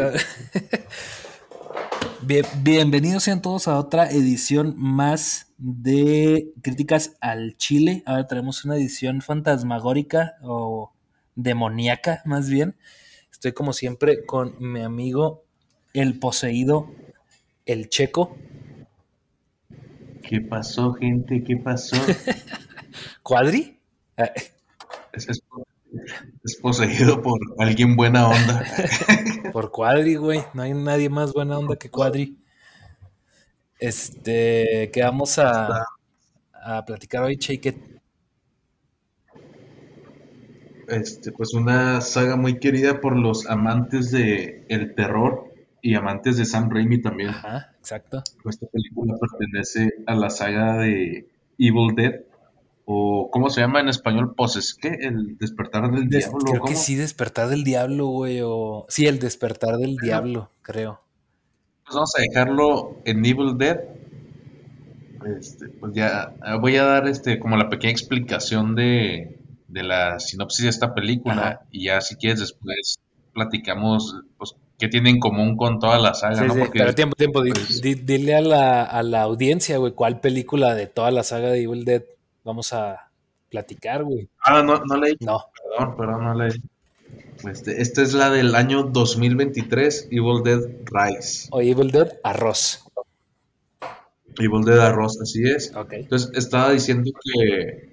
bienvenidos sean todos a otra edición más de Críticas al Chile. Ahora tenemos una edición fantasmagórica o demoníaca, más bien. Estoy como siempre con mi amigo el poseído, el checo. ¿Qué pasó, gente? ¿Qué pasó? ¿Cuadri? Es, poseído por alguien buena onda. por Cuadri, güey. No hay nadie más buena onda que Cuadri. Este, que vamos a, a platicar hoy, Shake Este, pues una saga muy querida por los amantes de el terror y amantes de Sam Raimi también. Ajá, exacto. Esta película pertenece a la saga de Evil Dead o ¿cómo se llama en español? Poses, ¿qué? El despertar del diablo. Creo que sí, despertar del diablo, güey, o sí, el despertar del diablo, creo. Pues vamos a dejarlo en Evil Dead. Este, pues ya voy a dar este como la pequeña explicación de, de la sinopsis de esta película y ya si quieres después platicamos pues qué tiene en común con toda la saga, ¿no? pero tiempo, tiempo, pues, dile a la, a la audiencia, güey, cuál película de toda la saga de Evil Dead vamos a platicar, güey. Ah, no, no leí. No. Perdón, perdón, no leí. Este, esta es la del año 2023, Evil Dead Rise. O Evil Dead Arroz. Evil Dead Arroz, así es. Okay. Entonces estaba diciendo que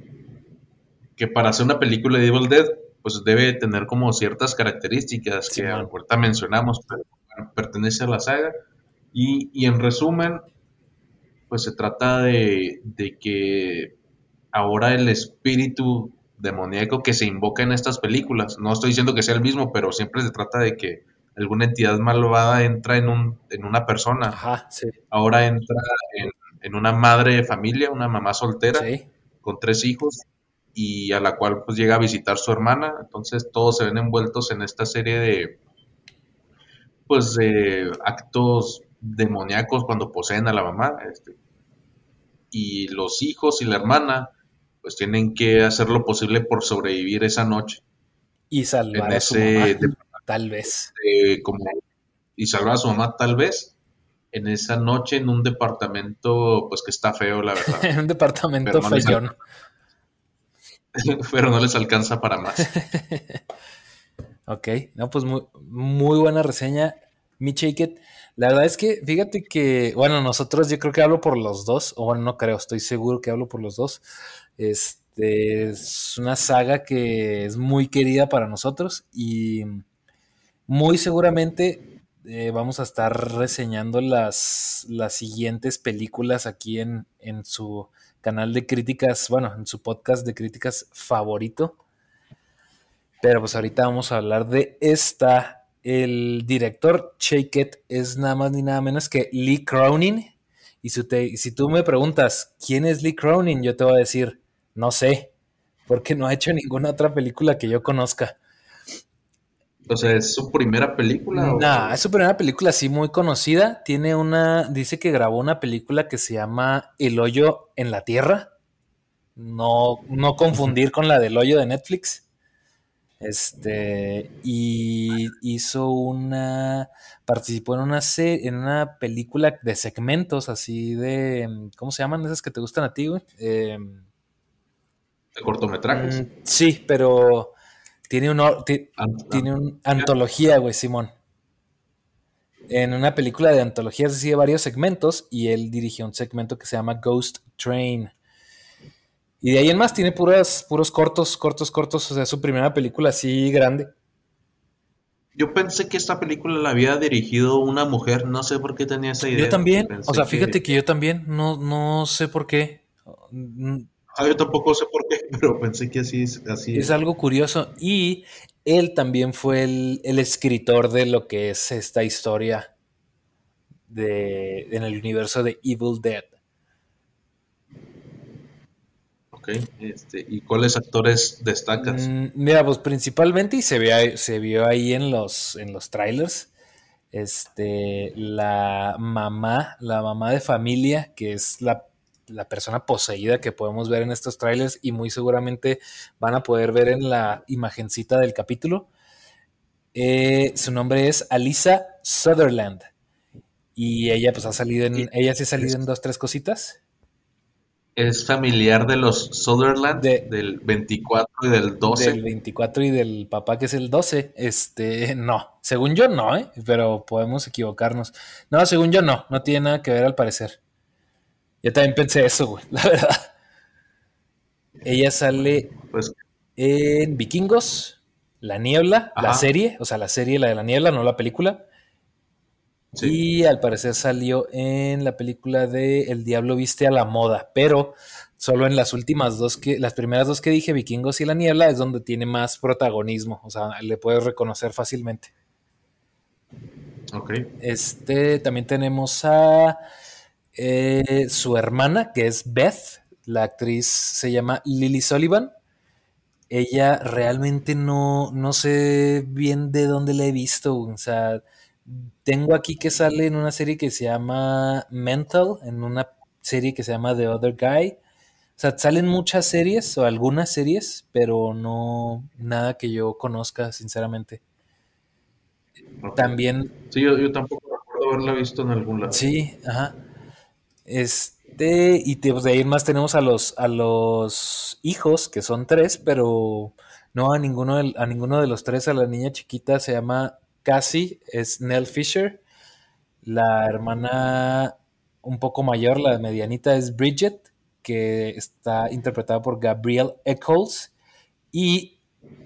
que para hacer una película de Evil Dead, pues debe tener como ciertas características que ahorita mencionamos, pero pertenece a la saga. Y, en resumen, pues se trata de, que ahora el espíritu demoníaco que se invoca en estas películas, no estoy diciendo que sea el mismo, pero siempre se trata de que alguna entidad malvada entra en, un, en una persona. Ajá, sí. Ahora entra en, en, una madre de familia, una mamá soltera, con tres hijos, y a la cual pues llega a visitar su hermana. Entonces todos se ven envueltos en esta serie de pues de actos demoníacos cuando poseen a la mamá. Este, y los hijos y la hermana pues tienen que hacer lo posible por sobrevivir esa noche. Y salvar a su mamá, tal vez. como, y salvar a su mamá tal vez en esa noche en un departamento pues que está feo la verdad. en un departamento feyón. pero no les alcanza para más. ok, no, pues muy, muy buena reseña, mi La verdad es que, fíjate que, bueno, nosotros yo creo que hablo por los dos, o bueno, no creo, estoy seguro que hablo por los dos. Este es una saga que es muy querida para nosotros y muy seguramente eh, vamos a estar reseñando las, las siguientes películas aquí en, en su canal de críticas, bueno, en su podcast de críticas favorito. Pero pues ahorita vamos a hablar de esta. El director Shake It es nada más ni nada menos que Lee Cronin. Y si, si tú me preguntas quién es Lee Cronin, yo te voy a decir, no sé, porque no ha hecho ninguna otra película que yo conozca. O sea, ¿es su primera película? No, es su primera película, sí, muy conocida. Tiene una, dice que grabó una película que se llama El hoyo en la tierra. No, no confundir con la del hoyo de Netflix. Este, y hizo una, participó en una, en una película de segmentos así de, ¿cómo se llaman esas que te gustan a ti, güey? Em, de cortometrajes. Mm, sí, pero tiene, un, tiene una antología, güey, Simón. En una película de antologías decide varios segmentos y él dirigió un segmento que se llama Ghost Train. Y de ahí en más tiene puros cortos, cortos, cortos. O sea, su primera película así grande. Yo pensé que esta película la había dirigido una mujer, no sé por qué tenía esa idea. Yo también, o sea, fíjate que... yo también, no, no sé por qué. Ah, yo tampoco sé por qué, pero pensé que así es. Así es, algo curioso. Y él también fue el, escritor de lo que es esta historia de, en el universo de Evil Dead. Ok, este, ¿y cuáles actores destacas? Mm, mira, pues principalmente, y se, ve, se vio ahí en los, en los trailers, este, la mamá, la mamá de familia, que es la la persona poseída que podemos ver en estos trailers y muy seguramente van a poder ver en la imagencita del capítulo. Eh, su nombre es Alisa Sutherland. Y ella pues ha salido en, ella sí ha salido en dos, tres cositas. Es familiar de los Sutherland, del 24 y del 12. Del 24 y del papá que es el 12. Este, no, según yo no, ¿eh? pero podemos equivocarnos. No, según yo no, no tiene nada que ver al parecer. Yo también pensé eso, güey, la verdad. Ella sale pues, en Vikingos, La Niebla, la serie, o sea, la serie, la de La Niebla, no la película. Y al parecer salió en la película de El Diablo Viste a la Moda, pero solo en las últimas dos que, las primeras dos que dije, Vikingos y La Niebla, es donde tiene más protagonismo, o sea, le puedes reconocer fácilmente. Ok. Este, también tenemos a eh, su hermana, que es Beth, la actriz se llama Lily Sullivan. Ella realmente no, no sé bien de dónde la he visto, o sea tengo aquí que sale en una serie que se llama Mental, en una serie que se llama The Other Guy. O sea, salen muchas series o algunas series, pero no nada que yo conozca, sinceramente. También. Sí, yo, tampoco recuerdo haberla visto en algún lado. Sí, ajá. Este, y pues, de ahí más tenemos a los, a los hijos, que son tres, pero no a ninguno, a ninguno de los tres, a la niña chiquita se llama Cassie es Nell Fisher. La hermana un poco mayor, la medianita, es Bridget, que está interpretada por Gabriel Eccles. Y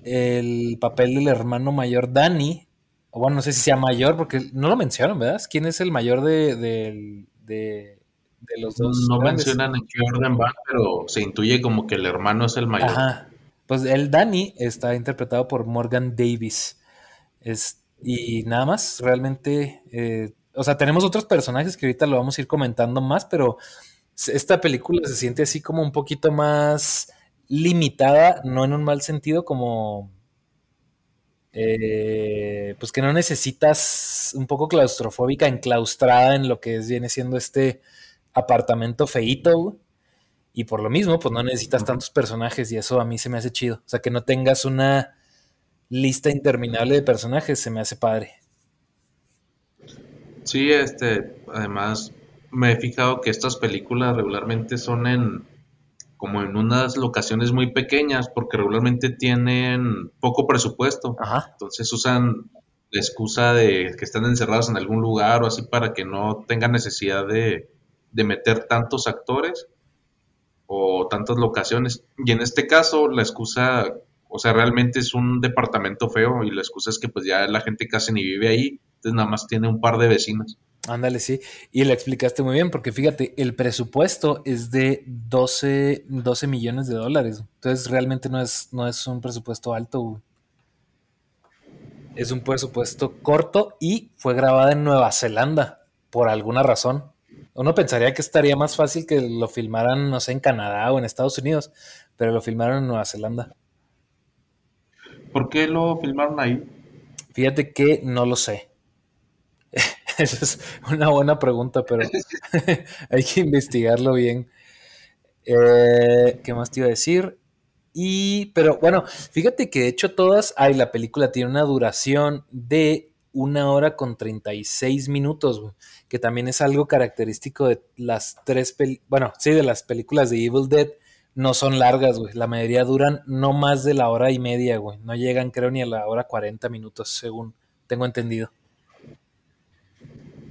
el papel del hermano mayor, Danny, bueno, no sé si sea mayor, porque no lo mencionan, ¿verdad? ¿Quién es el mayor de, los dos? No mencionan en qué orden van, pero se intuye como que el hermano es el mayor. Ajá. Pues el Danny está interpretado por Morgan Davis. Es, y nada más, realmente, eh, o sea, tenemos otros personajes que ahorita lo vamos a ir comentando más, pero esta película se siente así como un poquito más limitada, no en un mal sentido, como eh, pues que no necesitas un poco claustrofóbica, enclaustrada en lo que viene siendo este apartamento feito, y por lo mismo, pues no necesitas tantos personajes y eso a mí se me hace chido. O sea, que no tengas una lista interminable de personajes, se me hace padre. Sí, este, además me he fijado que estas películas regularmente son en como en unas locaciones muy pequeñas porque regularmente tienen poco presupuesto. Entonces usan la excusa de que están encerrados en algún lugar o así para que no tengan necesidad de, de meter tantos actores o tantas locaciones. Y en este caso la excusa o sea, realmente es un departamento feo y la excusa es que pues ya la gente casi ni vive ahí, entonces nada más tiene un par de vecinos. Ándale, sí. Y le explicaste muy bien, porque fíjate, el presupuesto es de 12, 12 millones de dólares. Entonces realmente no es, no es un presupuesto alto. Es un presupuesto corto y fue grabada en Nueva Zelanda, por alguna razón. Uno pensaría que estaría más fácil que lo filmaran, no sé, en Canadá o en Estados Unidos, pero lo filmaron en Nueva Zelanda. ¿Por qué lo filmaron ahí? Fíjate que no lo sé. Esa es una buena pregunta, pero hay que investigarlo bien. Eh, ¿Qué más te iba a decir? Y, pero bueno, fíjate que de hecho todas, ay, la película tiene una duración de una hora con 36 minutos, que también es algo característico de las tres, bueno, sí, de las películas de Evil Dead, no son largas, güey. La mayoría duran no más de la hora y media, güey. No llegan, creo, ni a la hora 40 minutos, según tengo entendido.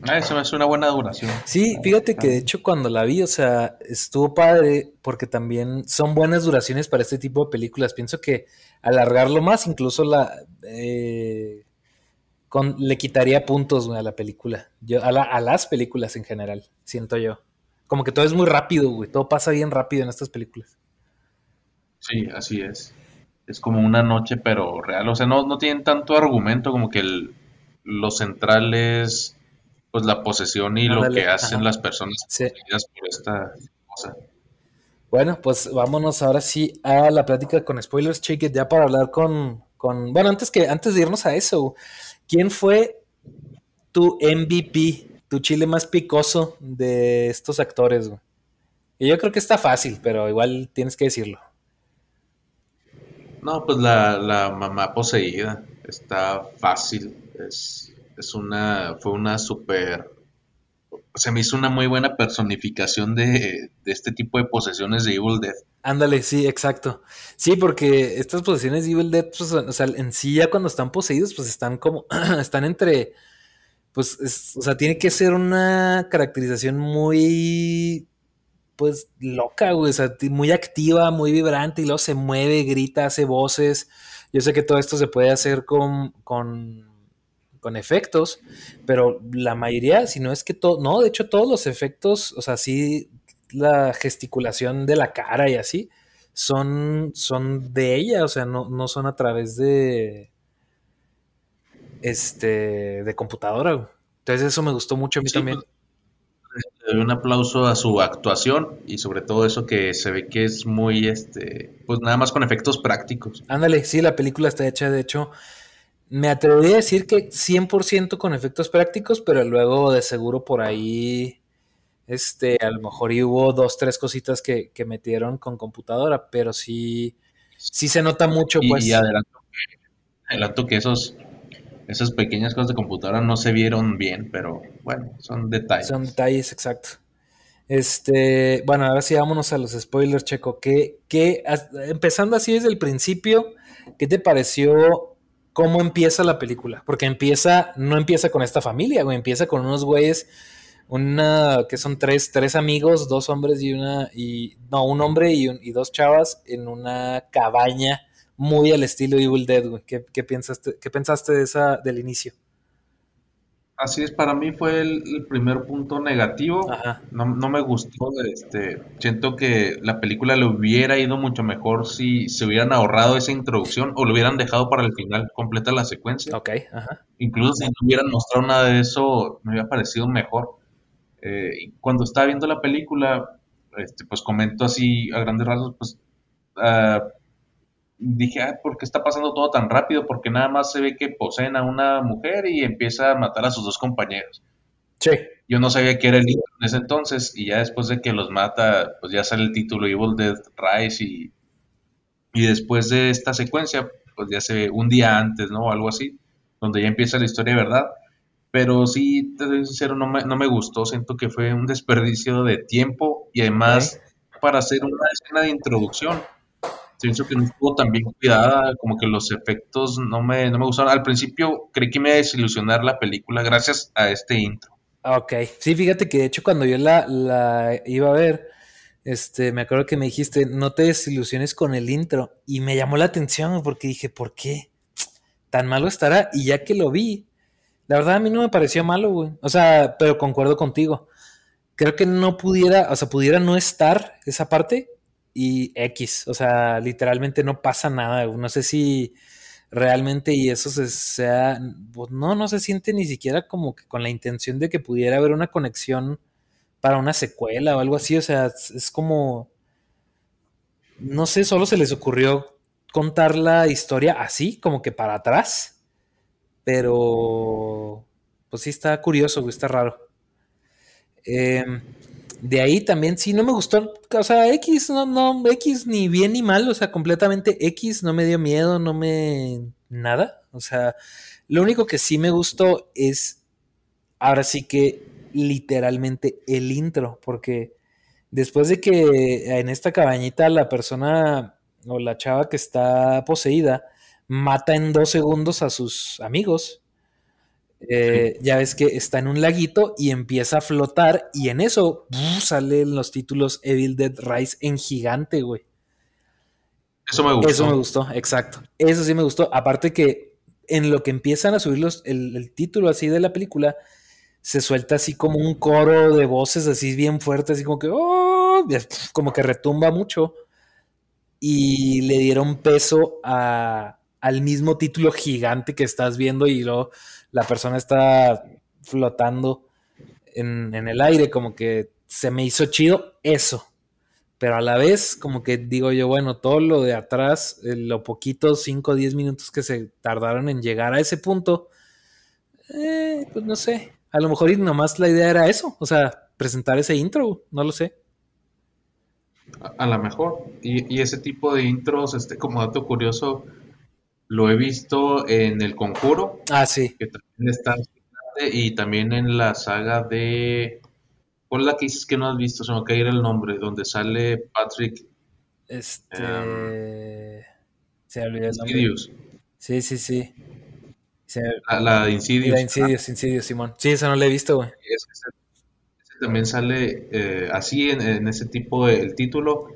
Ah, eso es una buena duración. Sí, fíjate que de hecho cuando la vi, o sea, estuvo padre porque también son buenas duraciones para este tipo de películas. Pienso que alargarlo más, incluso la eh, con, le quitaría puntos güey, a la película. Yo, a, a las películas en general, siento yo. Como que todo es muy rápido, güey. Todo pasa bien rápido en estas películas. Sí, así es. Es como una noche, pero real. O sea, no, no tienen tanto argumento como que el, lo central es pues la posesión y lo que hacen las personas por esta cosa. Bueno, pues vámonos ahora sí a la plática con spoilers, Chicket, ya para hablar con, con. Bueno, antes que, antes de irnos a eso, ¿quién fue tu MVP tu chile más picoso de estos actores? Y yo creo que está fácil, pero igual tienes que decirlo. No, pues la, mamá poseída. está fácil. Es, es una, fue una super, se me hizo una muy buena personificación de, de este tipo de posesiones de Evil Dead. Ándale, sí, exacto. Sí, porque estas posesiones de Evil Dead, pues, o sea, en sí ya cuando están poseídos, pues están como, están entre, pues, o sea, tiene que ser una caracterización muy, pues, loca, güey, o sea, muy activa, muy vibrante, y luego se mueve, grita, hace voces. Yo sé que todo esto se puede hacer con, con, con efectos, pero la mayoría, si no es que todo, no, de hecho todos los efectos, o sea, sí la gesticulación de la cara y así, son, son de ella, o sea, no, son a través de este de computadora. Entonces eso me gustó mucho a mí también. Pues, un aplauso a su actuación y sobre todo eso que se ve que es muy este pues nada más con efectos prácticos. Ándale, sí, la película está hecha de hecho me atrevería a decir que 100% con efectos prácticos, pero luego de seguro por ahí este, a lo mejor hubo dos, tres cositas que, metieron con computadora, pero sí, sí se nota mucho, pues. Y adelanto que, esos, esas pequeñas cosas de computadora no se vieron bien, pero bueno, son detalles. Son detalles, exacto. Este, bueno, ahora sí vámonos a los spoilers, Checo. ¿Qué, qué, empezando así desde el principio, ¿qué te pareció cómo empieza la película? Porque empieza, no empieza con esta familia, güey, empieza con unos güeyes una que son tres, tres amigos, dos hombres y una, y no, un hombre y, y dos chavas en una cabaña muy al estilo Evil Dead, güey. ¿Qué, qué, pensaste, ¿Qué pensaste de esa, del inicio? Así es, para mí fue el, primer punto negativo. No, no, me gustó. Este, siento que la película le hubiera ido mucho mejor si se hubieran ahorrado esa introducción o lo hubieran dejado para el final completa la secuencia. Ok, ajá. Incluso si no hubieran mostrado nada de eso, me hubiera parecido mejor. Eh, cuando estaba viendo la película, este, pues comento así a grandes rasgos, pues uh, dije, ah, ¿por qué está pasando todo tan rápido? Porque nada más se ve que poseen a una mujer y empieza a matar a sus dos compañeros. Sí. Yo no sabía que era el libro en ese entonces y ya después de que los mata, pues ya sale el título Evil Dead Rise y, y después de esta secuencia, pues ya se ve un día antes, ¿no? O algo así, donde ya empieza la historia de verdad. Pero sí, te soy sincero, no me, no me gustó. Siento que fue un desperdicio de tiempo y además para hacer una escena de introducción. Siento que no estuvo tan bien cuidada, como que los efectos no me, no me gustaron. Al principio creí que me iba a desilusionar la película gracias a este intro. Ok, sí, fíjate que de hecho cuando yo la, la iba a ver, este, me acuerdo que me dijiste, no te desilusiones con el intro. Y me llamó la atención porque dije, ¿por qué? Tan malo estará. Y ya que lo vi, la verdad a mí no me pareció malo, güey. O sea, pero concuerdo contigo. Creo que no pudiera, o sea, pudiera no estar esa parte y X. O sea, literalmente no pasa nada. No sé si realmente y eso se sea, pues no, no se siente ni siquiera como que con la intención de que pudiera haber una conexión para una secuela o algo así. O sea, es como, no sé, solo se les ocurrió contar la historia así, como que para atrás pero, pues sí está curioso, está raro. Em, de ahí también sí no me gustó, o sea, X, no, no, X ni bien ni mal, o sea, completamente X, no me dio miedo, no me... nada, o sea, lo único que sí me gustó es, ahora sí que literalmente el intro, porque después de que en esta cabañita la persona o la chava que está poseída, mata en dos segundos a sus amigos. Eh, ya ves que está en un laguito y empieza a flotar y en eso salen los títulos Evil Dead Rise en gigante, güey. Eso me gustó. Eso me gustó, exacto. Eso sí me gustó. Aparte que en lo que empiezan a subir los, el, título así de la película, se suelta así como un coro de voces así bien fuerte, así como que, oh", como que retumba mucho. Y le dieron peso a, al mismo título gigante que estás viendo y luego la persona está flotando en, el aire, como que se me hizo chido eso. Pero a la vez, como que digo yo, bueno, todo lo de atrás, eh, lo poquito, 5 o 10 minutos que se tardaron en llegar a ese punto, eh, pues no sé. A lo mejor nomás la idea era eso, o sea, presentar ese intro, no lo sé. A, lo mejor. Y, y, ese tipo de intros, este, como dato curioso, Lo he visto en El Conjuro. Ah, sí. Que también está y también en la saga de ¿Cuál es la que dices que no has visto? Se me cae el nombre, donde sale Patrick. Este. Um, se olvidó el nombre. Sí, sí, sí. la, de Insidious. La Insidious, Insidious, Simón. Sí, esa no la he visto, güey. Ese, también sale eh, así en, ese tipo el título.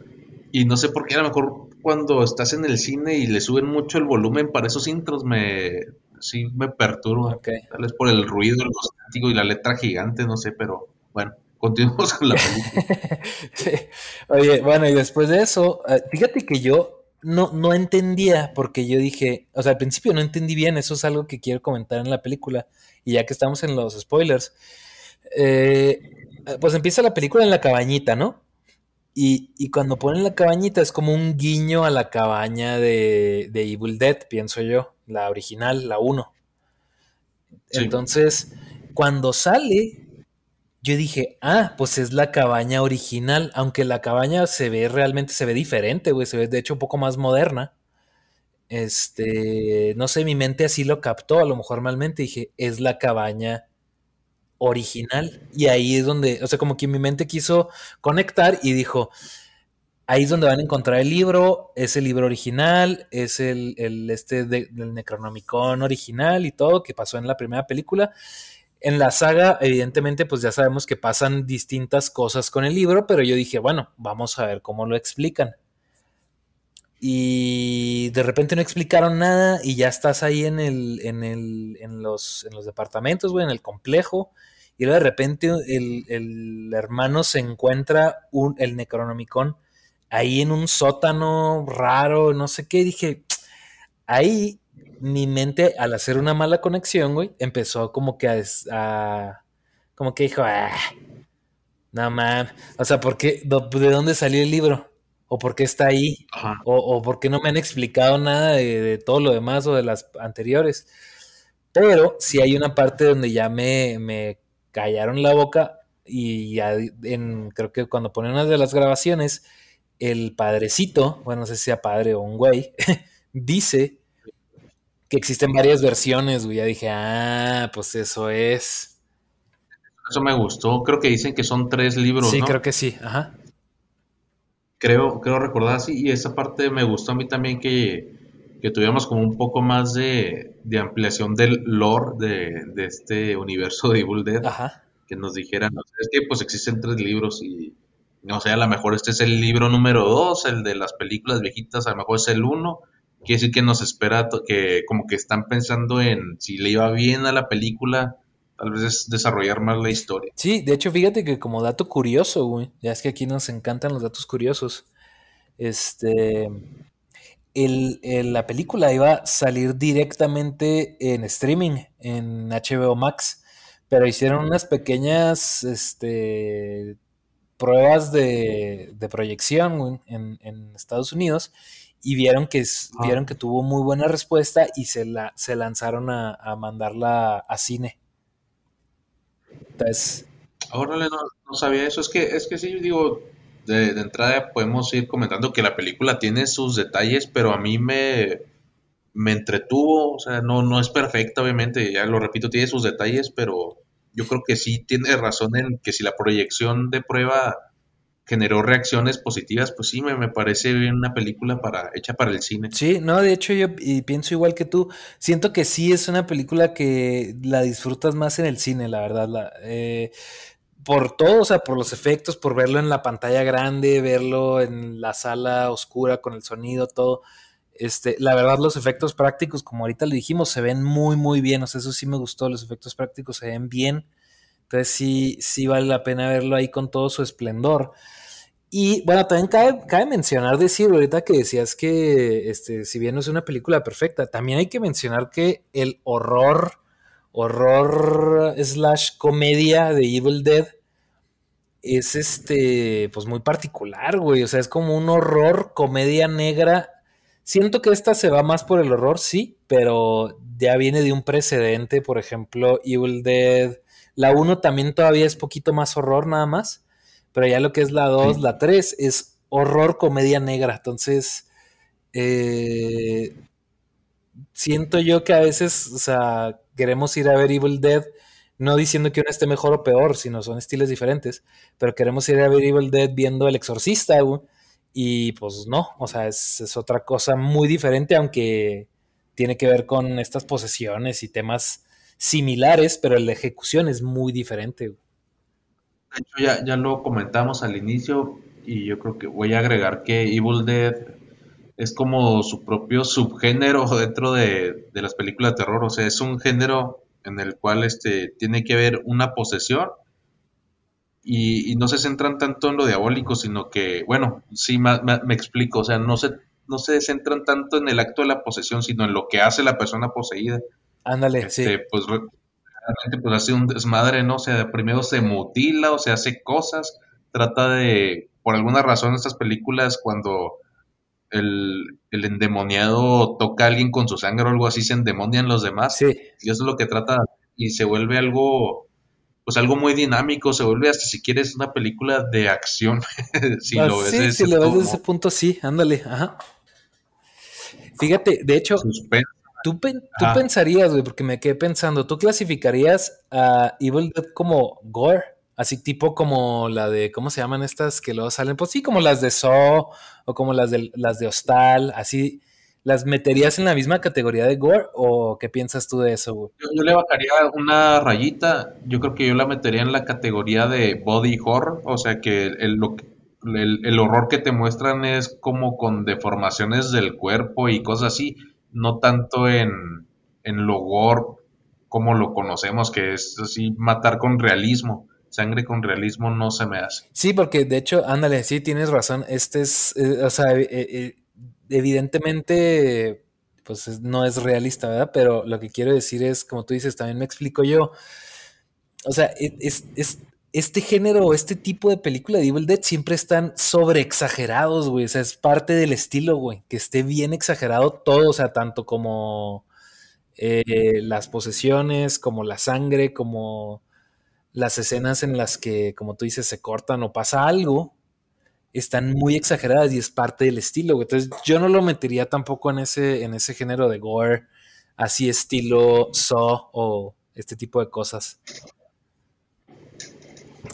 Y no sé por qué, a lo mejor cuando estás en el cine y le suben mucho el volumen para esos intros, me sí me perturba. Tal vez por el ruido, el estático y la letra gigante, no sé, pero bueno. Continuamos con la película. Oye, bueno, y después de eso, eh, fíjate que yo no, no entendía, porque yo dije, o sea, al principio no entendí bien, eso es algo que quiero comentar en la película, y ya que estamos en los spoilers, eh, pues empieza la película en la cabañita, ¿no? Y, cuando ponen la cabañita es como un guiño a la cabaña de, de Evil Dead, pienso yo, la original, la 1. Entonces, cuando sale, yo dije, ah, pues es la cabaña original, aunque la cabaña se ve realmente, se ve diferente, güey, se ve de hecho un poco más moderna. Este, no sé, mi mente así lo captó, a lo mejor malmente dije, es la cabaña original. Y ahí es donde, o sea, como que mi mente quiso conectar y dijo, ahí es donde van a encontrar el libro, es el libro original, es el, el este del Necronomicon original y todo que pasó en la primera película. En la saga, evidentemente, pues ya sabemos que pasan distintas cosas con el libro, pero yo dije, bueno, vamos a ver cómo lo explican. Y de repente no explicaron nada y ya estás ahí en, el, en, el, en, los, en los departamentos, güey, en el complejo. Y luego de repente el, el hermano se encuentra un, el Necronomicon ahí en un sótano raro, no sé qué. dije, ahí mi mente, al hacer una mala conexión, güey, empezó como que a. como que dijo, ah, no mames. O sea, ¿por qué? ¿De dónde salió el libro? ¿O por qué está ahí? O, o, por qué no me han explicado nada de, todo lo demás o de las anteriores? Pero sí hay una parte donde ya me, me callaron la boca y ya en, creo que cuando ponen una de las grabaciones, el padrecito, bueno, no sé si sea padre o un güey, dice que existen varias versiones, güey. Ya dije, ah, pues eso es. Eso me gustó. Creo que dicen que son tres libros. Sí, creo que sí. Ajá. Creo, creo recordar así. Y esa parte me gustó a mí también que, que tuviéramos como un poco más de, de ampliación del lore de, de, este universo de Evil Dead. Ajá. Que nos dijeran, es que pues existen tres libros y no sé, a lo mejor este es el libro número dos, el de las películas viejitas, a lo mejor es el uno quiere decir que nos espera, que como que están pensando en si le iba bien a la película, tal vez es desarrollar más la historia. Sí, de hecho, fíjate que como dato curioso, güey, ya es que aquí nos encantan los datos curiosos. Este, el, la película iba a salir directamente en streaming, en HBO Max, pero hicieron unas pequeñas, este, pruebas de, de proyección en, en Estados Unidos y vieron que, ah. vieron que tuvo muy buena respuesta y se, la, se lanzaron a, mandarla a cine. Entonces... Órale, no, no, sabía eso. Es que, es que sí, digo, de, entrada podemos ir comentando que la película tiene sus detalles, pero a mí me, me entretuvo. O sea, no, no es perfecta, obviamente, ya lo repito, tiene sus detalles, pero yo creo que sí tiene razón en que si la proyección de prueba generó reacciones positivas, pues sí, me, me parece una película para, hecha para el cine. Sí, no, de hecho yo y pienso igual que tú, siento que sí es una película que la disfrutas más en el cine, la verdad, la, eh, por todo, o sea, por los efectos, por verlo en la pantalla grande, verlo en la sala oscura con el sonido, todo. Este, la verdad, los efectos prácticos, como ahorita le dijimos, se ven muy, muy bien. O sea, eso sí me gustó. Los efectos prácticos se ven bien. Entonces sí, sí vale la pena verlo ahí con todo su esplendor. Y bueno, también cabe, mencionar, decir ahorita que decías que este, si bien no es una película perfecta, también hay que mencionar que el horror, horror slash comedia de Evil Dead es este, pues muy particular, güey. O sea, es como un horror, comedia negra. Siento que esta se va más por el horror, sí, pero ya viene de un precedente, por ejemplo, Evil Dead. La 1 también todavía es poquito más horror nada más pero ya lo que es la 2, la 3 es horror comedia negra. Entonces, eh, siento yo que a veces, o sea, queremos ir a ver Evil Dead, no diciendo que uno esté mejor o peor, sino son estilos diferentes, pero queremos ir a ver Evil Dead viendo El Exorcista, y pues no, o sea, es, otra cosa muy diferente, aunque tiene que ver con estas posesiones y temas similares, pero la ejecución es muy diferente. De hecho, ya, ya lo comentamos al inicio y yo creo que voy a agregar que Evil Dead es como su propio subgénero dentro de, las películas de terror. O sea, es un género en el cual este, tiene que haber una posesión y, no se centran tanto en lo diabólico, sino que, bueno, sí, me, me, explico. O sea, no se, no se centran tanto en el acto de la posesión, sino en lo que hace la persona poseída. Ándale, este, sí. Pues realmente pues hace un desmadre, ¿no? O sea, primero se mutila o se hace cosas, trata de, por alguna razón, estas películas cuando el, endemoniado toca a alguien con su sangre o algo así, se endemonian los demás. Sí. Y eso es lo que trata, y se vuelve algo, pues algo muy dinámico, se vuelve hasta si quieres una película de acción. si lo ves, sí, si lo ves desde ese punto, sí, ándale, ajá. Fíjate, de hecho, tú, pensarías, güey, porque me quedé pensando, ¿tú clasificarías a Evil Dead como gore? Así tipo como la de, ¿cómo se llaman estas que luego salen? Pues sí, como las de Saw o como las de, las de Hostal, así. ¿Las meterías en la misma categoría de gore o qué piensas tú de eso, güey? Yo, le bajaría una rayita. Yo creo que yo la metería en la categoría de body horror. O sea que el, horror que te muestran es como con deformaciones del cuerpo y cosas así. No tanto en, en lo gore como lo conocemos, que es así matar con realismo sangre con realismo no se me hace. Sí, porque de hecho, ándale, sí, tienes razón. Este es, eh, o sea, eh, eh, evidentemente, pues no es realista, ¿verdad? Pero lo que quiero decir es, como tú dices, también me explico yo. O sea, e, es, este género, este tipo de película de Evil Dead siempre están sobre exagerados, güey. O sea, es parte del estilo, güey. Que esté bien exagerado todo, o sea, tanto como las posesiones, como la sangre, como las escenas en las que, como tú dices, se cortan o pasa algo, están muy exageradas y es parte del estilo. Entonces, yo no lo metería tampoco en ese, en ese género de gore, así estilo Saw o este tipo de cosas.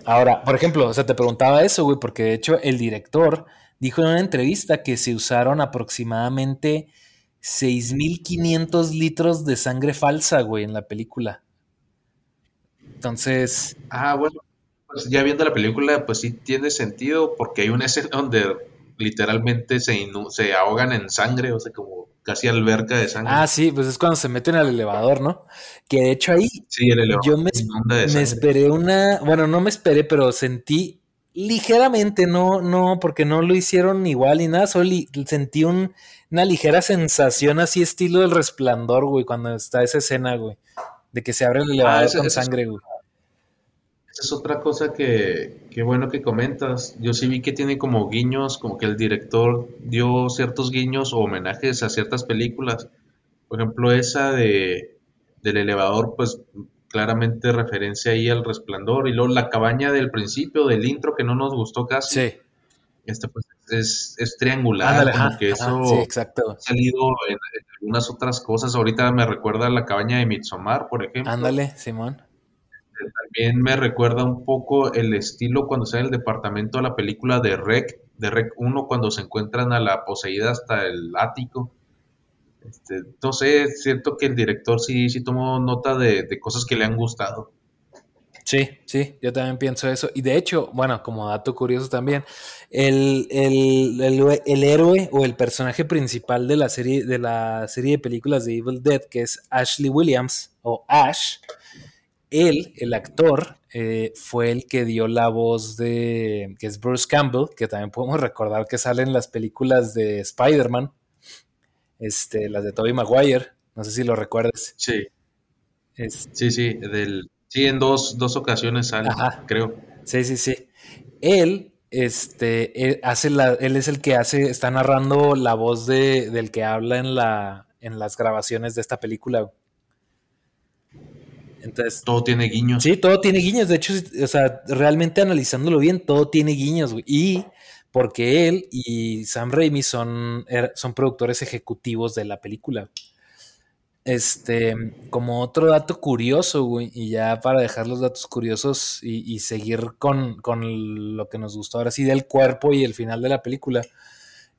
Ahora, por ejemplo, o sea, te preguntaba eso, güey, porque de hecho el director dijo en una entrevista que se usaron aproximadamente 6.500 litros de sangre falsa, güey, en la película. Entonces. Ah, bueno, pues ya viendo la película, pues sí tiene sentido, porque hay una escena donde literalmente se, se ahogan en sangre, o sea, como casi alberca de sangre. Ah, sí, pues es cuando se meten al elevador, ¿no? Que de hecho ahí sí, el elevador yo me, me esperé una, bueno, no me esperé, pero sentí ligeramente, no, no, porque no lo hicieron igual ni nada, solo sentí una ligera sensación así estilo del resplandor, güey, cuando está esa escena, güey, de que se abre el ah, elevador con sangre, güey es otra cosa que, que, bueno que comentas. Yo sí vi que tiene como guiños, como que el director dio ciertos guiños o homenajes a ciertas películas. Por ejemplo, esa de del elevador, pues claramente referencia ahí al resplandor. Y luego la cabaña del principio, del intro, que no nos gustó casi. Sí. Este pues es, es triangular, como que eso exacto. ha salido en, en, algunas otras cosas. Ahorita me recuerda la cabaña de Midsommar, por ejemplo. Ándale, Simón también me recuerda un poco el estilo cuando sale el departamento de la película de Rec, de Rec 1, cuando se encuentran a la poseída hasta el ático. Este, no sé, siento que el director sí, sí tomó nota de, cosas que le han gustado. Sí, sí, yo también pienso eso. Y de hecho, bueno, como dato curioso también, el, el, el, héroe o el personaje principal de la serie, de la serie de películas de Evil Dead, que es Ashley Williams o Ash, él, el actor, eh, fue el que dio la voz de, que es Bruce Campbell, que también podemos recordar que sale en las películas de Spider-Man, este, las de Tobey Maguire, no sé si lo recuerdas. Sí. Sí, sí, del, sí, en dos, ocasiones sale, creo. Sí, sí, sí. Él, este, él hace la, él es el que hace, está narrando la voz de, del que habla en la, en las grabaciones de esta película. Entonces, todo tiene guiños. Sí, todo tiene guiños. De hecho, o sea, realmente analizándolo bien, todo tiene guiños, güey. Y porque él y Sam Raimi son, er, son productores ejecutivos de la película. Este, como otro dato curioso, güey, y ya para dejar los datos curiosos y, seguir con, con, lo que nos gustó ahora sí del cuerpo y el final de la película,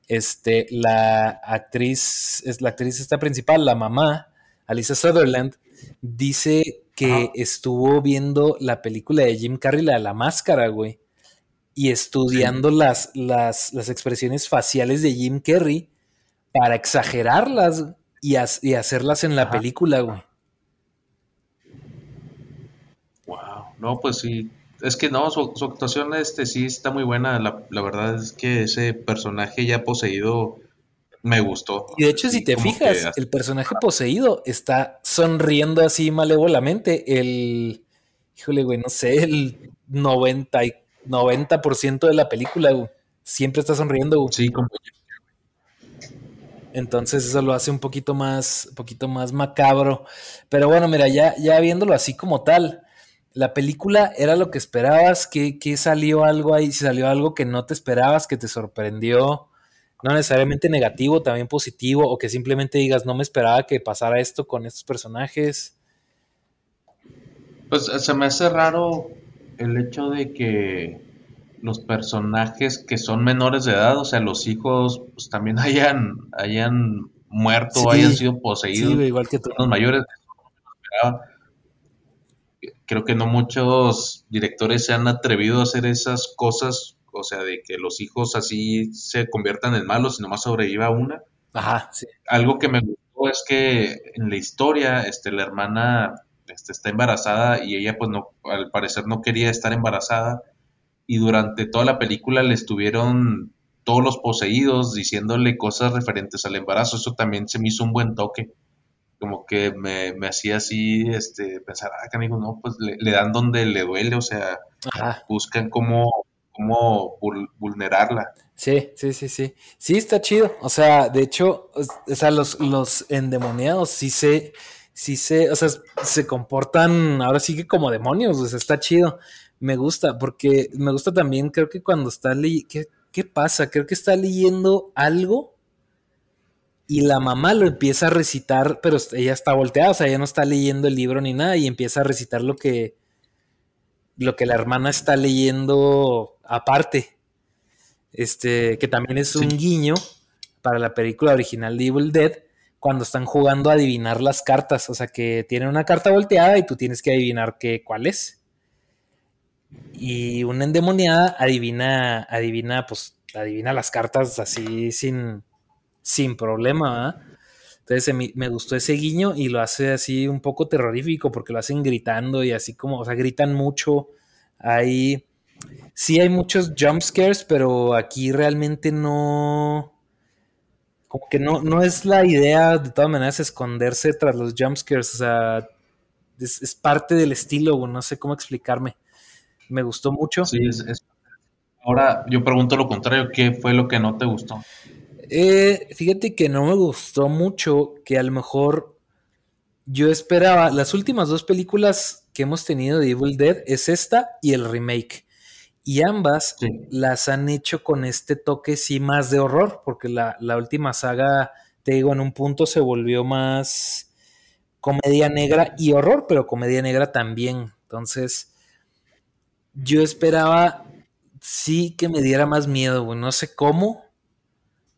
este, la actriz, es la actriz esta principal, la mamá, Alisa Sutherland, dice que estuvo viendo la película de Jim Carrey, la de la máscara, güey, y estudiando las, las, las expresiones faciales de Jim Carrey para exagerarlas y, hacerlas en la película, güey. Wow, no, pues sí. Es que no, su, actuación este sí está muy buena. La, verdad es que ese personaje ya poseído me gustó. Y de hecho, si te fijas, el personaje poseído está sonriendo así malévolamente. El, híjole, güey, no sé, el 90, 90% de la película, güey. Siempre está sonriendo, güey. Sí, como entonces eso lo hace un poquito más, poquito más macabro. Pero bueno, mira, ya, ya viéndolo así como tal, la película era lo que esperabas, que, salió algo ahí, si salió algo que no te esperabas, que te sorprendió, no necesariamente negativo, también positivo, o que simplemente digas, no me esperaba que pasara esto con estos personajes. Pues se me hace raro el hecho de que los personajes que son menores de edad, o sea, los hijos, pues también hayan, hayan muerto, hayan sido poseídos. igual que Los mayores. Creo que no muchos directores se han atrevido a hacer esas cosas, o sea, de que los hijos así se conviertan en malos y nomás sobreviva una. Ajá, sí. Algo que me gustó es que en la historia, este, la hermana este, está embarazada y ella, pues, no, al parecer no quería estar embarazada y durante toda la película le estuvieron todos los poseídos diciéndole cosas referentes al embarazo. Eso también se me hizo un buen toque. Como que me, hacía así, este, pensar, ah, amigo, no, pues le, dan donde le duele, o sea, buscan cómo, cómo vulnerarla. Sí, sí, sí, sí. Sí, está chido. O sea, de hecho, o sea, los, los endemoniados sí se, sí se, o sea, se comportan ahora sí que como demonios, o sea, está chido me gusta, porque me gusta también, creo que cuando está leyendo, ¿qué, pasa? Creo que está leyendo algo y la mamá lo empieza a recitar, pero ella está volteada, o sea, ella no está leyendo el libro ni nada y empieza a recitar lo que, lo que la hermana está leyendo aparte. Este, que también es un guiño para la película original de Evil Dead, cuando están jugando a adivinar las cartas, o sea, que tiene una carta volteada y tú tienes que adivinar qué, cuál es. Y una endemoniada adivina, adivina, pues, adivina las cartas así sin, sin problema, Entonces me, gustó ese guiño y lo hace así un poco terrorífico porque lo hacen gritando y así como, o sea, gritan mucho. Hay, sí hay muchos jump scares, pero aquí realmente no, como que no, no es la idea de todas maneras esconderse tras los jump scares, o sea, es, es parte del estilo, no sé cómo explicarme me gustó mucho. Sí, es, Ahora yo pregunto lo contrario, ¿qué fue lo que no te gustó? Eh, fíjate que no me gustó mucho, que a lo mejor yo esperaba, las últimas dos películas que hemos tenido de Evil Dead es esta y el remake. Y ambas las han hecho con este toque sí más de horror, porque la, la última saga, te digo, en un punto se volvió más comedia negra y horror, pero comedia negra también. Entonces, yo esperaba sí que me diera más miedo, güey. No sé cómo.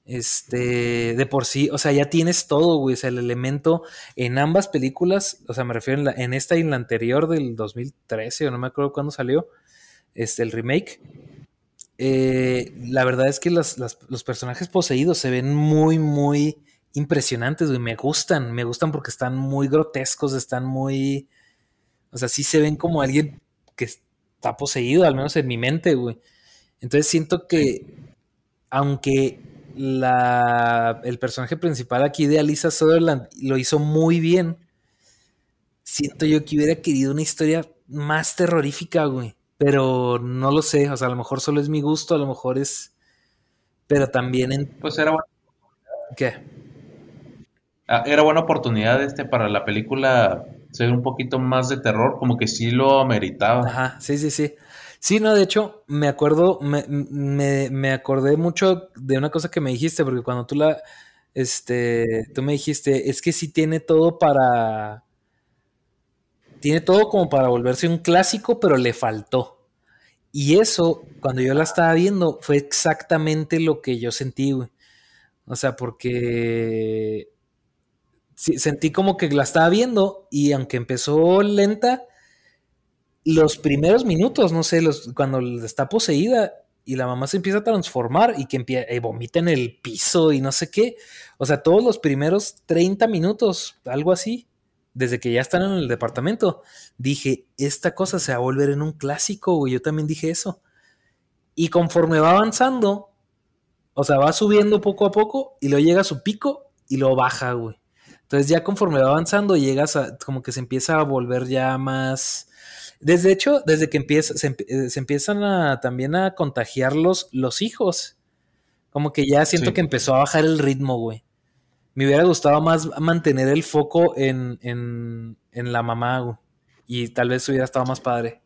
Este, de por sí, o sea, ya tienes todo, güey. O sea, el elemento en ambas películas, o sea, me refiero en, esta y en la anterior del 2013, o no me acuerdo cuándo salió, este, el remake. Eh, la verdad es que los, los personajes poseídos se ven muy, muy impresionantes, güey. Me gustan, me gustan porque están muy grotescos, están muy. O sea, sí se ven como alguien que está poseído, al menos en mi mente, güey. Entonces siento que, aunque la, el personaje principal aquí de Alisa Sutherland lo hizo muy bien, siento yo que hubiera querido una historia más terrorífica, güey. Pero no lo sé, o sea, a lo mejor solo es mi gusto, a lo mejor es... Pero también en... Pues era buena. ¿Qué? Ah, era buena oportunidad este para la película ser un poquito más de terror, como que sí lo ameritaba. Ajá, sí, sí, sí. Sí, no, de hecho, me acuerdo, me, me, me, acordé mucho de una cosa que me dijiste, porque cuando tú la, este, tú me dijiste, es que sí tiene todo para, tiene todo como para volverse un clásico, pero le faltó. Y eso, cuando yo la estaba viendo, fue exactamente lo que yo sentí, güey. O sea, porque sentí como que la estaba viendo y aunque empezó lenta, los primeros minutos, no sé, los, cuando está poseída y la mamá se empieza a transformar y que empieza, eh, vomita en el piso y no sé qué. O sea, todos los primeros 30 minutos, algo así, desde que ya están en el departamento, dije, esta cosa se va a volver en un clásico, güey. Yo también dije eso. Y conforme va avanzando, o sea, va subiendo poco a poco y luego llega a su pico y lo baja, güey. Entonces ya conforme va avanzando llegas a como que se empieza a volver ya más... Desde hecho, desde que empieza, se, eh, empiezan a, también a contagiar los, los hijos. Como que ya siento que empezó a bajar el ritmo, güey. Me hubiera gustado más mantener el foco en, en, en la mamá, güey. Y tal vez hubiera estado más padre.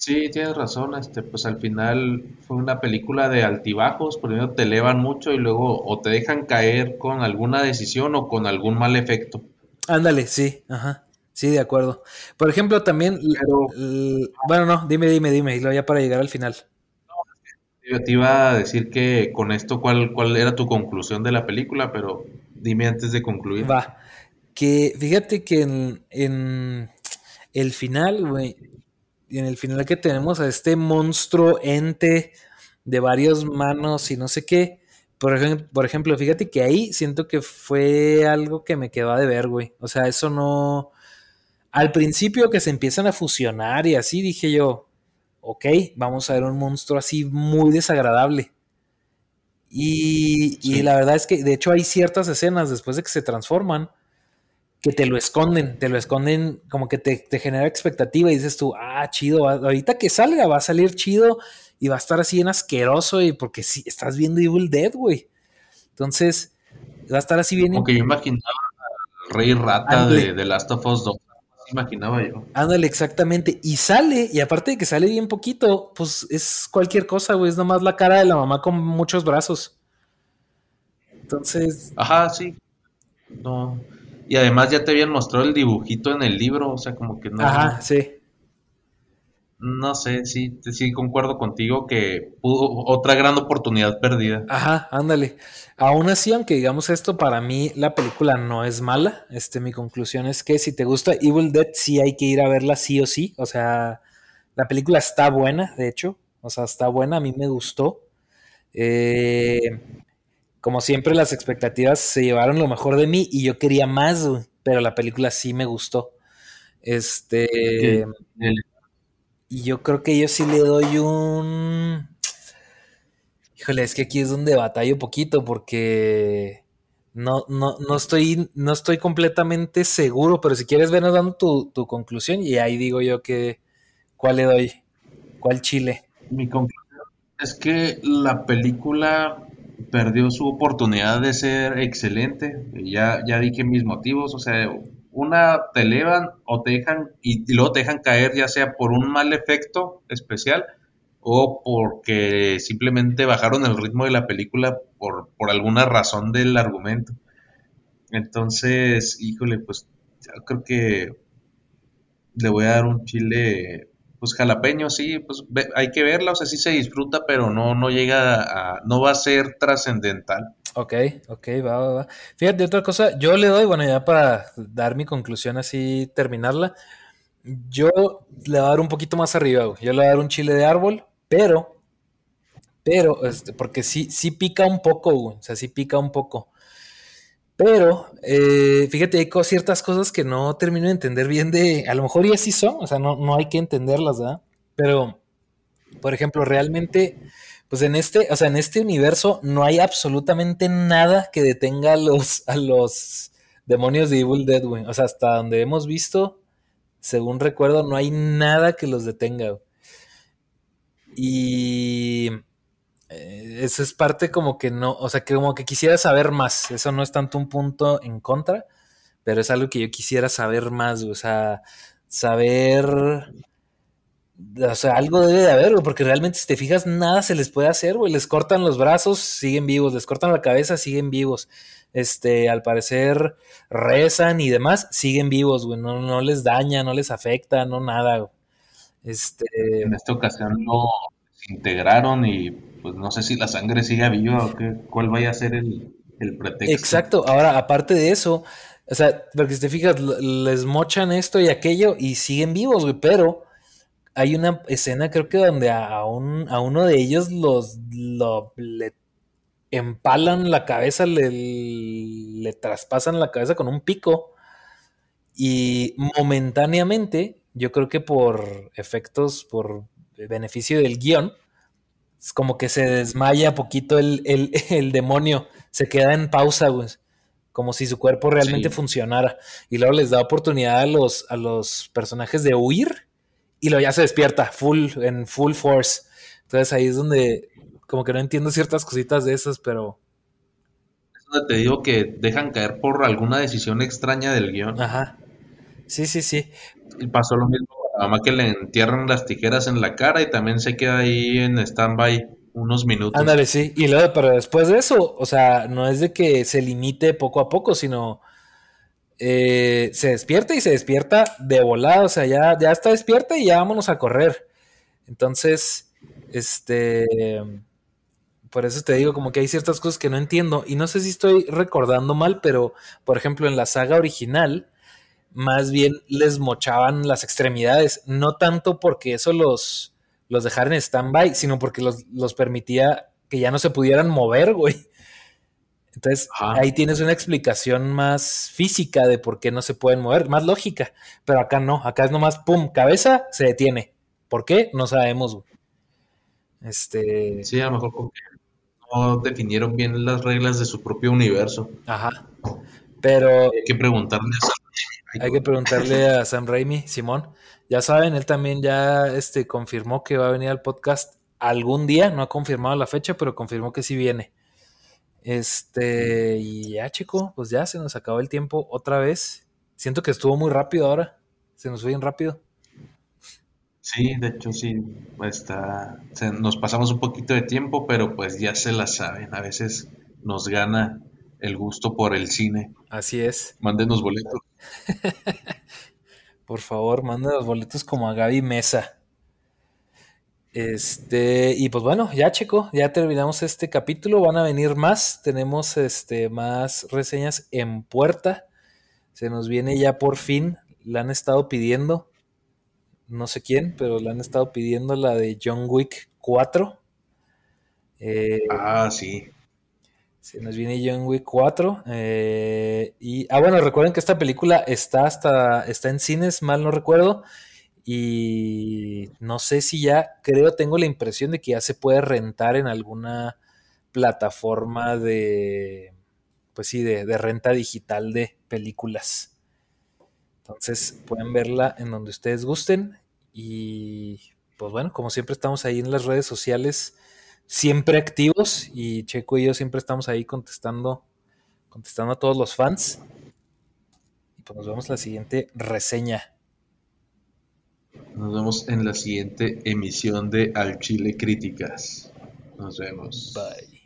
Sí, tienes razón, este, pues al final fue una película de altibajos, primero te elevan mucho y luego o te dejan caer con alguna decisión o con algún mal efecto. Ándale, sí, ajá, sí, de acuerdo. Por ejemplo, también, bueno, no, dime, dime, dime, y luego ya para llegar al final. Yo te iba a decir que con esto, ¿cuál, cuál era tu conclusión de la película? Pero dime antes de concluir. Va, que fíjate que en, en el final, güey, y en el final que tenemos a este monstruo ente de varias manos y no sé qué. Por, ejemplo, por ejemplo, fíjate que ahí siento que fue algo que me quedó de ver, güey. O sea, eso no... Al principio que se empiezan a fusionar y así dije yo, ok, vamos a ver un monstruo así muy desagradable. Y, y la verdad es que, de hecho, hay ciertas escenas después de que se transforman que te lo esconden, te lo esconden como que te, genera expectativa y dices tú, ah, chido, ahorita que salga va a salir chido y va a estar así en asqueroso y porque si estás viendo Evil Dead, güey. Entonces, va a estar así bien. Como que yo imaginaba al rey rata de, de, Last of Us 2. Imaginaba yo. Ándale, exactamente. Y sale, y aparte de que sale bien poquito, pues es cualquier cosa, güey. Es nomás la cara de la mamá con muchos brazos. Entonces. Ajá, sí. No. Y además ya te habían mostrado el dibujito en el libro, o sea, como que no. Ajá, sí. No sé, sí, sí concuerdo contigo que pudo, otra gran oportunidad perdida. Ajá, ándale. Aún así, aunque digamos esto, para mí la película no es mala. Este, mi conclusión es que si te gusta Evil Dead, sí hay que ir a verla sí o sí. O sea, la película está buena, de hecho. O sea, está buena, a mí me gustó. Eh, como siempre, las expectativas se llevaron lo mejor de mí y yo quería más, pero la película sí me gustó. Este. Y yo creo que yo sí le doy un. Híjole, es que aquí es donde batallo poquito porque no, no, no, estoy, no estoy completamente seguro, pero si quieres, ven dando tu, tu conclusión y ahí digo yo que cuál le doy, cuál chile. Mi conclusión es que la película perdió su oportunidad de ser excelente. Ya, ya dije mis motivos, o sea, una te elevan o te dejan y, luego te dejan caer ya sea por un mal efecto especial o porque simplemente bajaron el ritmo de la película por, por alguna razón del argumento. Entonces, híjole, pues creo que le voy a dar un chile pues jalapeño, sí, pues hay que verla, o sea, sí se disfruta, pero no, no llega a, no va a ser trascendental. Ok, ok, va, va, va. Fíjate, otra cosa, yo le doy, bueno, ya para dar mi conclusión así, terminarla, yo le voy a dar un poquito más arriba, yo le voy a dar un chile de árbol, pero, pero, este, porque sí, sí pica un poco, o sea, sí pica un poco. Pero, eh, fíjate, hay ciertas cosas que no termino de entender bien de, a lo mejor ya sí son, o sea, no, no hay que entenderlas, ¿verdad? Pero, por ejemplo, realmente, pues en este, o sea, en este universo no hay absolutamente nada que detenga a los, a los demonios de Evil Dead. O sea, hasta donde hemos visto, según recuerdo, no hay nada que los detenga. Y eso es parte como que no, o sea, que como que quisiera saber más. Eso no es tanto un punto en contra, pero es algo que yo quisiera saber más, o sea, saber o sea, algo debe de haber, porque realmente si te fijas, nada se les puede hacer, güey. Les cortan los brazos, siguen vivos, les cortan la cabeza, siguen vivos. Este, al parecer rezan y demás, siguen vivos, güey. No, no les daña, no les afecta, no nada, Este... En esta ocasión lo integraron y pues no sé si la sangre sigue viva o qué, cuál vaya a ser el, el pretexto. Exacto, ahora aparte de eso, o sea, porque si te fijas, les mochan esto y aquello y siguen vivos, pero hay una escena creo que donde a, un, a uno de ellos los le empalan la cabeza, le, le traspasan la cabeza con un pico y momentáneamente, yo creo que por efectos, por beneficio del guion, es como que se desmaya poquito el, el demonio, se queda en pausa, güey como si su cuerpo realmente funcionara. Y luego les da oportunidad a los, a los personajes de huir y luego ya se despierta full, en full force. Entonces ahí es donde como que no entiendo ciertas cositas de esas, pero... Es donde te digo que dejan caer por alguna decisión extraña del guion. Ajá. Sí, sí, sí. Y pasó lo mismo la mamá que le entierran las tijeras en la cara y también se queda ahí en stand-by unos minutos. Ándale, sí. Y luego, pero después de eso, o sea, no es de que se limite poco a poco, sino eh, se despierta y se despierta de volada. O sea, ya, ya está despierta y ya vámonos a correr. Entonces, este. Por eso te digo, como que hay ciertas cosas que no entiendo. Y no sé si estoy recordando mal, pero, por ejemplo, en la saga original, más bien les mochaban las extremidades. No tanto porque eso los los dejar en stand-by, sino porque los, permitía que ya no se pudieran mover, güey. Entonces, ahí tienes una explicación más física de por qué no se pueden mover, más lógica. Pero acá no, acá es nomás, pum, cabeza, se detiene. ¿Por qué? No sabemos, güey. Este. Sí, a lo mejor porque no definieron bien las reglas de su propio universo. Ajá. Pero. Hay que preguntarle a Sam Hay que preguntarle a Sam Raimi, Simón. Ya saben, él también ya este, confirmó que va a venir al podcast algún día, no ha confirmado la fecha, pero confirmó que sí viene. Este, y ya, chico, pues ya se nos acabó el tiempo otra vez. Siento que estuvo muy rápido ahora. Se nos fue bien rápido. Sí, de hecho sí, está, nos pasamos un poquito de tiempo, pero pues ya se la saben, a veces nos gana el gusto por el cine. Así es. Mándenos boletos. Por favor, manda los boletos como a Gaby Mesa. Este, y pues bueno, ya checo, ya terminamos este capítulo. Van a venir más. Tenemos este más reseñas en puerta. Se nos viene ya por fin. La han estado pidiendo. No sé quién, pero la han estado pidiendo la de John Wick 4. Eh, ah, sí. Se nos viene John Wick 4. Eh, y, ah, bueno, recuerden que esta película está hasta, está en cines, mal no recuerdo. Y no sé si ya, creo, tengo la impresión de que ya se puede rentar en alguna plataforma de, pues sí, de, de renta digital de películas. Entonces pueden verla en donde ustedes gusten. Y pues bueno, como siempre estamos ahí en las redes sociales siempre activos y Checo y yo siempre estamos ahí contestando, contestando a todos los fans. Y pues nos vemos en la siguiente reseña. Nos vemos en la siguiente emisión de Al Chile Críticas. Nos vemos. Bye.